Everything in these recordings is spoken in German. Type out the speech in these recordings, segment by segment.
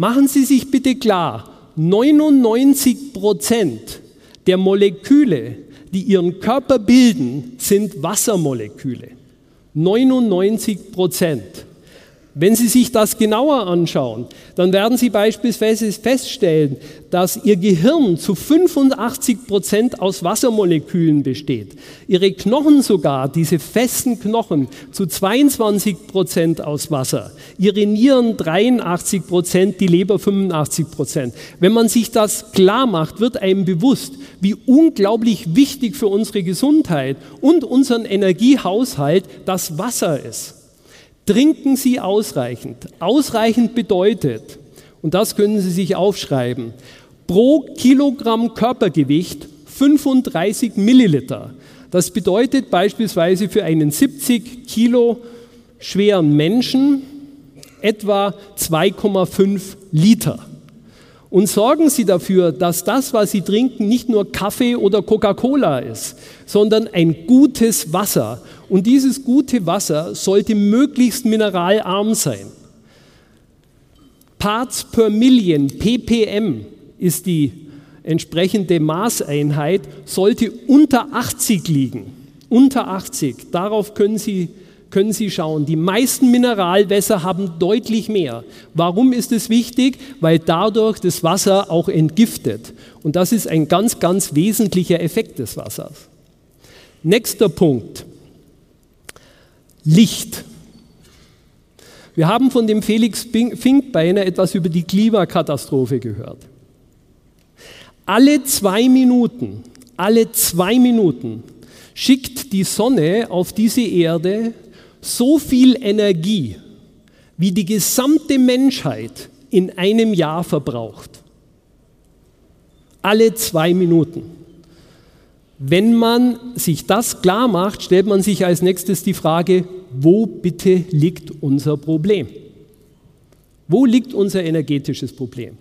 Machen Sie sich bitte klar, 99 Prozent der Moleküle, die Ihren Körper bilden, sind Wassermoleküle. 99 Prozent. Wenn Sie sich das genauer anschauen, dann werden Sie beispielsweise feststellen, dass Ihr Gehirn zu 85 Prozent aus Wassermolekülen besteht. Ihre Knochen sogar, diese festen Knochen, zu 22 Prozent aus Wasser. Ihre Nieren 83 Prozent, die Leber 85 Prozent. Wenn man sich das klar macht, wird einem bewusst, wie unglaublich wichtig für unsere Gesundheit und unseren Energiehaushalt das Wasser ist. Trinken Sie ausreichend. Ausreichend bedeutet, und das können Sie sich aufschreiben, pro Kilogramm Körpergewicht 35 Milliliter. Das bedeutet beispielsweise für einen 70 Kilo schweren Menschen etwa 2,5 Liter. Und sorgen Sie dafür, dass das, was Sie trinken, nicht nur Kaffee oder Coca-Cola ist, sondern ein gutes Wasser. Und dieses gute Wasser sollte möglichst mineralarm sein. Parts per Million, ppm, ist die entsprechende Maßeinheit, sollte unter 80 liegen. Unter 80. Darauf können Sie können Sie schauen, die meisten Mineralwässer haben deutlich mehr. Warum ist es wichtig? Weil dadurch das Wasser auch entgiftet. Und das ist ein ganz, ganz wesentlicher Effekt des Wassers. Nächster Punkt. Licht. Wir haben von dem Felix Finkbeiner etwas über die Klimakatastrophe gehört. Alle zwei Minuten, alle zwei Minuten schickt die Sonne auf diese Erde so viel Energie, wie die gesamte Menschheit in einem Jahr verbraucht. Alle zwei Minuten. Wenn man sich das klar macht, stellt man sich als nächstes die Frage, wo bitte liegt unser Problem? Wo liegt unser energetisches Problem?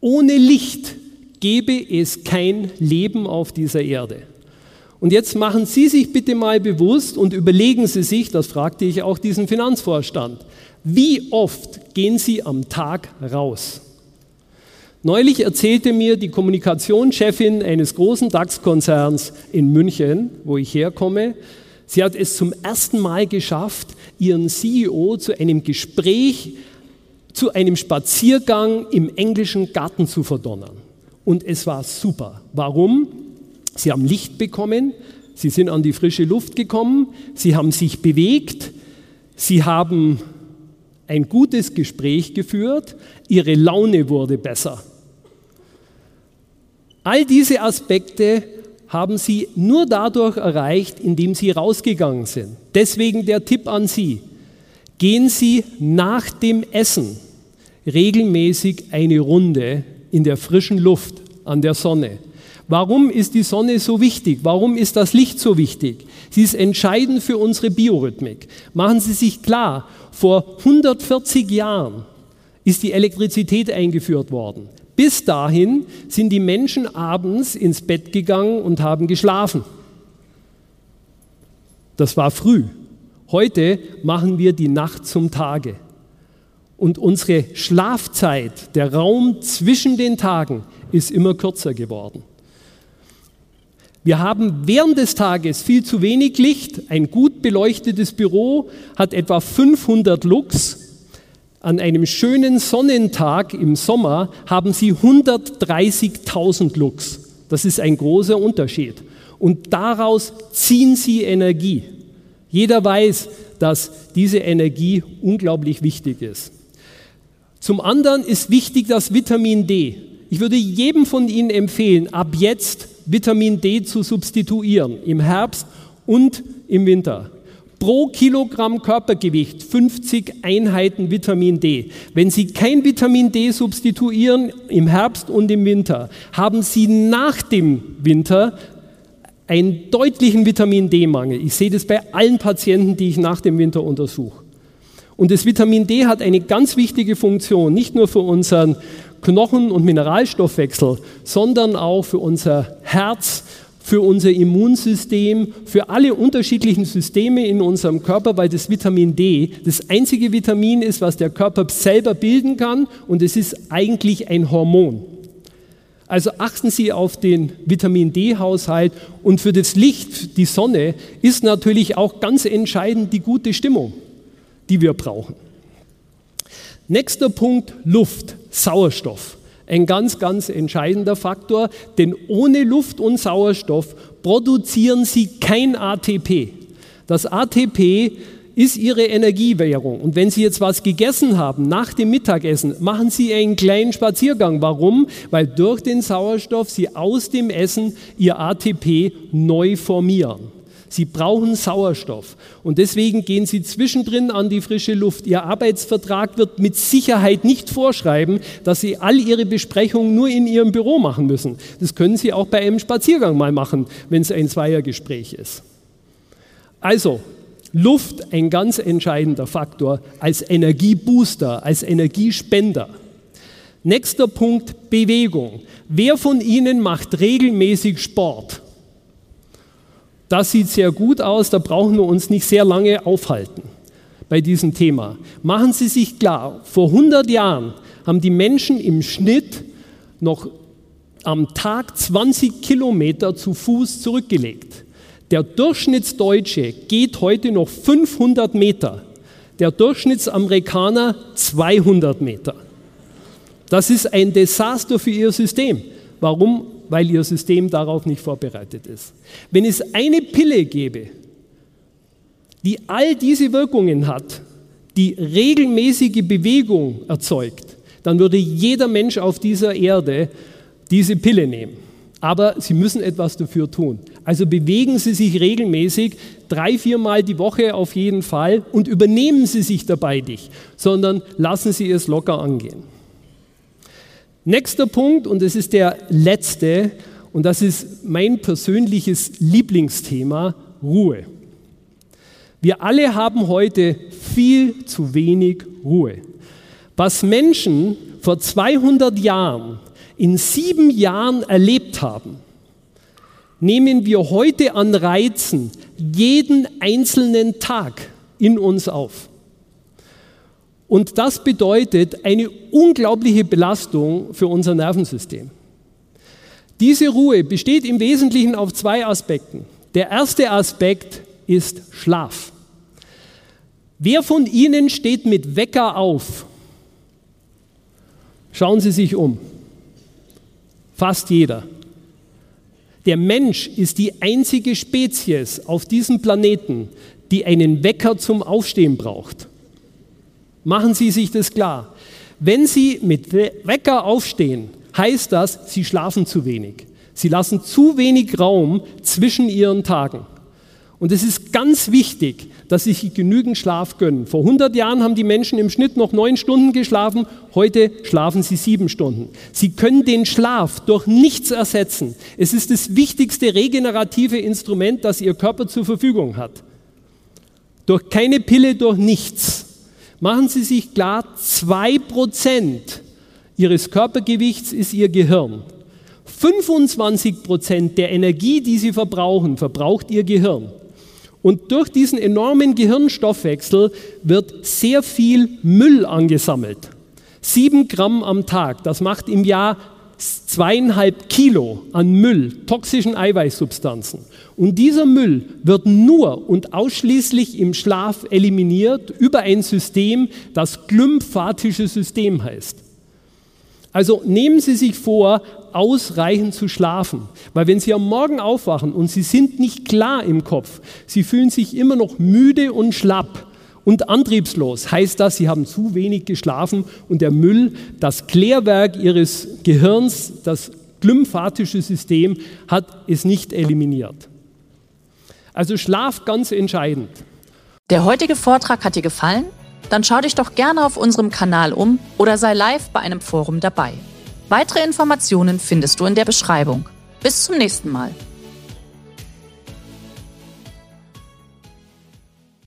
Ohne Licht gäbe es kein Leben auf dieser Erde. Und jetzt machen Sie sich bitte mal bewusst und überlegen Sie sich, das fragte ich auch diesen Finanzvorstand, wie oft gehen Sie am Tag raus? Neulich erzählte mir die Kommunikationschefin eines großen DAX-Konzerns in München, wo ich herkomme, sie hat es zum ersten Mal geschafft, ihren CEO zu einem Gespräch, zu einem Spaziergang im englischen Garten zu verdonnern. Und es war super. Warum? Sie haben Licht bekommen, sie sind an die frische Luft gekommen, sie haben sich bewegt, sie haben ein gutes Gespräch geführt, ihre Laune wurde besser. All diese Aspekte haben sie nur dadurch erreicht, indem sie rausgegangen sind. Deswegen der Tipp an Sie. Gehen Sie nach dem Essen regelmäßig eine Runde in der frischen Luft an der Sonne. Warum ist die Sonne so wichtig? Warum ist das Licht so wichtig? Sie ist entscheidend für unsere Biorhythmik. Machen Sie sich klar, vor 140 Jahren ist die Elektrizität eingeführt worden. Bis dahin sind die Menschen abends ins Bett gegangen und haben geschlafen. Das war früh. Heute machen wir die Nacht zum Tage. Und unsere Schlafzeit, der Raum zwischen den Tagen, ist immer kürzer geworden. Wir haben während des Tages viel zu wenig Licht. Ein gut beleuchtetes Büro hat etwa 500 Lux. An einem schönen Sonnentag im Sommer haben Sie 130.000 Lux. Das ist ein großer Unterschied. Und daraus ziehen Sie Energie. Jeder weiß, dass diese Energie unglaublich wichtig ist. Zum anderen ist wichtig das Vitamin D. Ich würde jedem von Ihnen empfehlen, ab jetzt Vitamin D zu substituieren, im Herbst und im Winter. Pro Kilogramm Körpergewicht 50 Einheiten Vitamin D. Wenn Sie kein Vitamin D substituieren im Herbst und im Winter, haben Sie nach dem Winter einen deutlichen Vitamin D-Mangel. Ich sehe das bei allen Patienten, die ich nach dem Winter untersuche. Und das Vitamin D hat eine ganz wichtige Funktion, nicht nur für unseren Knochen- und Mineralstoffwechsel, sondern auch für unser Herz für unser Immunsystem, für alle unterschiedlichen Systeme in unserem Körper, weil das Vitamin D das einzige Vitamin ist, was der Körper selber bilden kann und es ist eigentlich ein Hormon. Also achten Sie auf den Vitamin D-Haushalt und für das Licht, die Sonne, ist natürlich auch ganz entscheidend die gute Stimmung, die wir brauchen. Nächster Punkt, Luft, Sauerstoff ein ganz, ganz entscheidender Faktor, denn ohne Luft und Sauerstoff produzieren sie kein ATP. Das ATP ist ihre Energiewährung. Und wenn Sie jetzt was gegessen haben nach dem Mittagessen, machen Sie einen kleinen Spaziergang. Warum? Weil durch den Sauerstoff Sie aus dem Essen Ihr ATP neu formieren. Sie brauchen Sauerstoff. Und deswegen gehen Sie zwischendrin an die frische Luft. Ihr Arbeitsvertrag wird mit Sicherheit nicht vorschreiben, dass Sie all Ihre Besprechungen nur in Ihrem Büro machen müssen. Das können Sie auch bei einem Spaziergang mal machen, wenn es ein Zweiergespräch ist. Also, Luft ein ganz entscheidender Faktor als Energiebooster, als Energiespender. Nächster Punkt, Bewegung. Wer von Ihnen macht regelmäßig Sport? Das sieht sehr gut aus, da brauchen wir uns nicht sehr lange aufhalten bei diesem Thema. Machen Sie sich klar, vor 100 Jahren haben die Menschen im Schnitt noch am Tag 20 Kilometer zu Fuß zurückgelegt. Der Durchschnittsdeutsche geht heute noch 500 Meter, der Durchschnittsamerikaner 200 Meter. Das ist ein Desaster für ihr System. Warum? Weil ihr System darauf nicht vorbereitet ist. Wenn es eine Pille gäbe, die all diese Wirkungen hat, die regelmäßige Bewegung erzeugt, dann würde jeder Mensch auf dieser Erde diese Pille nehmen. Aber Sie müssen etwas dafür tun. Also bewegen Sie sich regelmäßig, drei, viermal die Woche auf jeden Fall und übernehmen Sie sich dabei nicht, sondern lassen Sie es locker angehen. Nächster Punkt, und das ist der letzte, und das ist mein persönliches Lieblingsthema, Ruhe. Wir alle haben heute viel zu wenig Ruhe. Was Menschen vor 200 Jahren in sieben Jahren erlebt haben, nehmen wir heute an Reizen jeden einzelnen Tag in uns auf. Und das bedeutet eine unglaubliche Belastung für unser Nervensystem. Diese Ruhe besteht im Wesentlichen auf zwei Aspekten. Der erste Aspekt ist Schlaf. Wer von Ihnen steht mit Wecker auf? Schauen Sie sich um. Fast jeder. Der Mensch ist die einzige Spezies auf diesem Planeten, die einen Wecker zum Aufstehen braucht. Machen Sie sich das klar. Wenn Sie mit Wecker aufstehen, heißt das, Sie schlafen zu wenig. Sie lassen zu wenig Raum zwischen Ihren Tagen. Und es ist ganz wichtig, dass Sie sich genügend Schlaf gönnen. Vor 100 Jahren haben die Menschen im Schnitt noch neun Stunden geschlafen, heute schlafen sie sieben Stunden. Sie können den Schlaf durch nichts ersetzen. Es ist das wichtigste regenerative Instrument, das Ihr Körper zur Verfügung hat. Durch keine Pille, durch nichts. Machen Sie sich klar, 2% Ihres Körpergewichts ist Ihr Gehirn. 25% der Energie, die Sie verbrauchen, verbraucht Ihr Gehirn. Und durch diesen enormen Gehirnstoffwechsel wird sehr viel Müll angesammelt. Sieben Gramm am Tag, das macht im Jahr zweieinhalb Kilo an Müll, toxischen Eiweißsubstanzen. Und dieser Müll wird nur und ausschließlich im Schlaf eliminiert über ein System, das glymphatische System heißt. Also nehmen Sie sich vor, ausreichend zu schlafen. Weil wenn Sie am Morgen aufwachen und Sie sind nicht klar im Kopf, Sie fühlen sich immer noch müde und schlapp, und antriebslos heißt das, sie haben zu wenig geschlafen und der Müll, das Klärwerk ihres Gehirns, das glymphatische System, hat es nicht eliminiert. Also Schlaf ganz entscheidend. Der heutige Vortrag hat dir gefallen? Dann schau dich doch gerne auf unserem Kanal um oder sei live bei einem Forum dabei. Weitere Informationen findest du in der Beschreibung. Bis zum nächsten Mal.